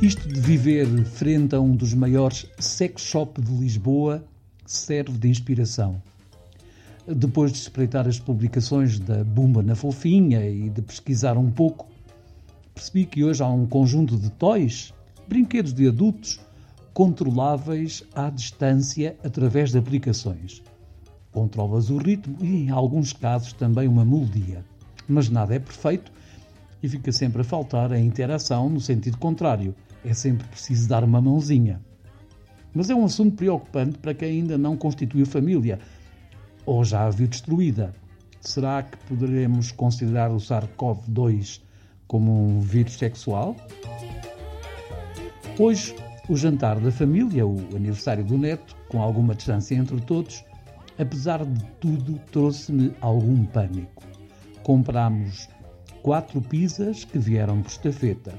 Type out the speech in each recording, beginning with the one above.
Isto de viver frente a um dos maiores sex shop de Lisboa serve de inspiração. Depois de espreitar as publicações da Bumba na Fofinha e de pesquisar um pouco, percebi que hoje há um conjunto de toys, brinquedos de adultos, controláveis à distância através de aplicações. Controlas o ritmo e, em alguns casos, também uma melodia. Mas nada é perfeito e fica sempre a faltar a interação no sentido contrário. É sempre preciso dar uma mãozinha. Mas é um assunto preocupante para quem ainda não constituiu família ou já a viu destruída. Será que poderemos considerar o SARS-CoV-2 como um vírus sexual? Hoje, o jantar da família, o aniversário do neto, com alguma distância entre todos, apesar de tudo, trouxe-me algum pânico. Comprámos quatro pizzas que vieram por estafeta.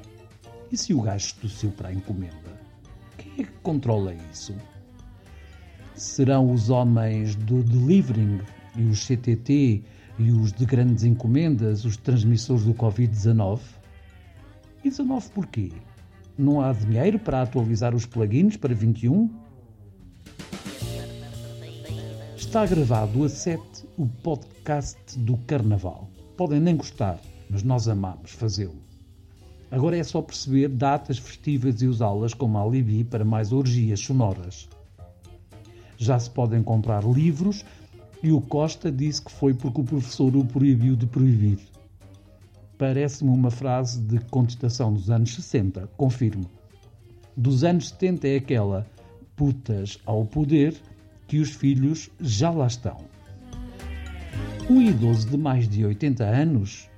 E se o gajo tossiu para a encomenda? Quem é que controla isso? Serão os homens do delivering e os CTT e os de grandes encomendas os transmissores do Covid-19? E 19 porquê? Não há dinheiro para atualizar os plugins para 21? Está gravado a 7 o podcast do Carnaval. Podem nem gostar, mas nós amamos fazê-lo. Agora é só perceber datas festivas e usá-las como alibi para mais orgias sonoras. Já se podem comprar livros e o Costa disse que foi porque o professor o proibiu de proibir. Parece-me uma frase de contestação dos anos 60, confirmo. Dos anos 70 é aquela putas ao poder que os filhos já lá estão. Um idoso de mais de 80 anos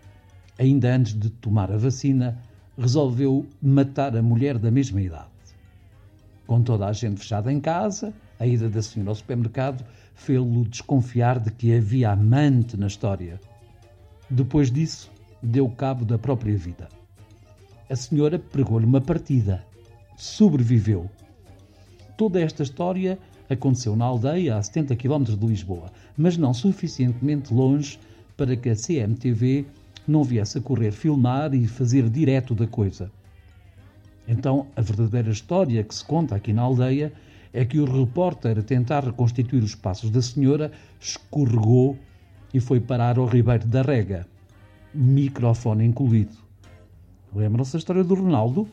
ainda antes de tomar a vacina, resolveu matar a mulher da mesma idade. Com toda a gente fechada em casa, a ida da senhora ao supermercado fê-lo desconfiar de que havia amante na história. Depois disso, deu cabo da própria vida. A senhora pregou-lhe uma partida. Sobreviveu. Toda esta história aconteceu na aldeia a 70 km de Lisboa, mas não suficientemente longe para que a CMTV não viesse a correr filmar e fazer direto da coisa. Então, a verdadeira história que se conta aqui na aldeia é que o repórter, a tentar reconstituir os passos da senhora, escorregou e foi parar ao ribeiro da rega, microfone incluído. Lembram-se da história do Ronaldo?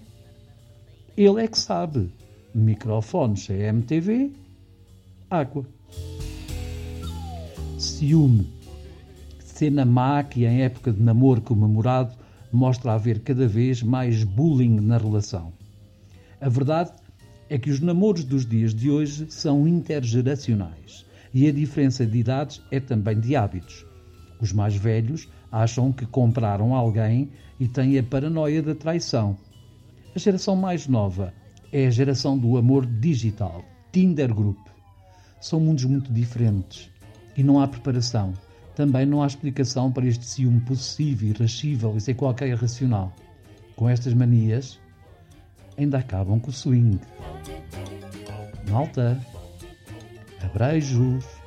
Ele é que sabe. Microfones é MTV, água. Ciúme cena má que, em época de namoro comemorado, mostra haver cada vez mais bullying na relação. A verdade é que os namoros dos dias de hoje são intergeracionais e a diferença de idades é também de hábitos. Os mais velhos acham que compraram alguém e têm a paranoia da traição. A geração mais nova é a geração do amor digital, Tinder Group. São mundos muito diferentes e não há preparação também não há explicação para este ciúme possessivo, irascível e sem qualquer racional. Com estas manias, ainda acabam com o swing. Malta, abreijos.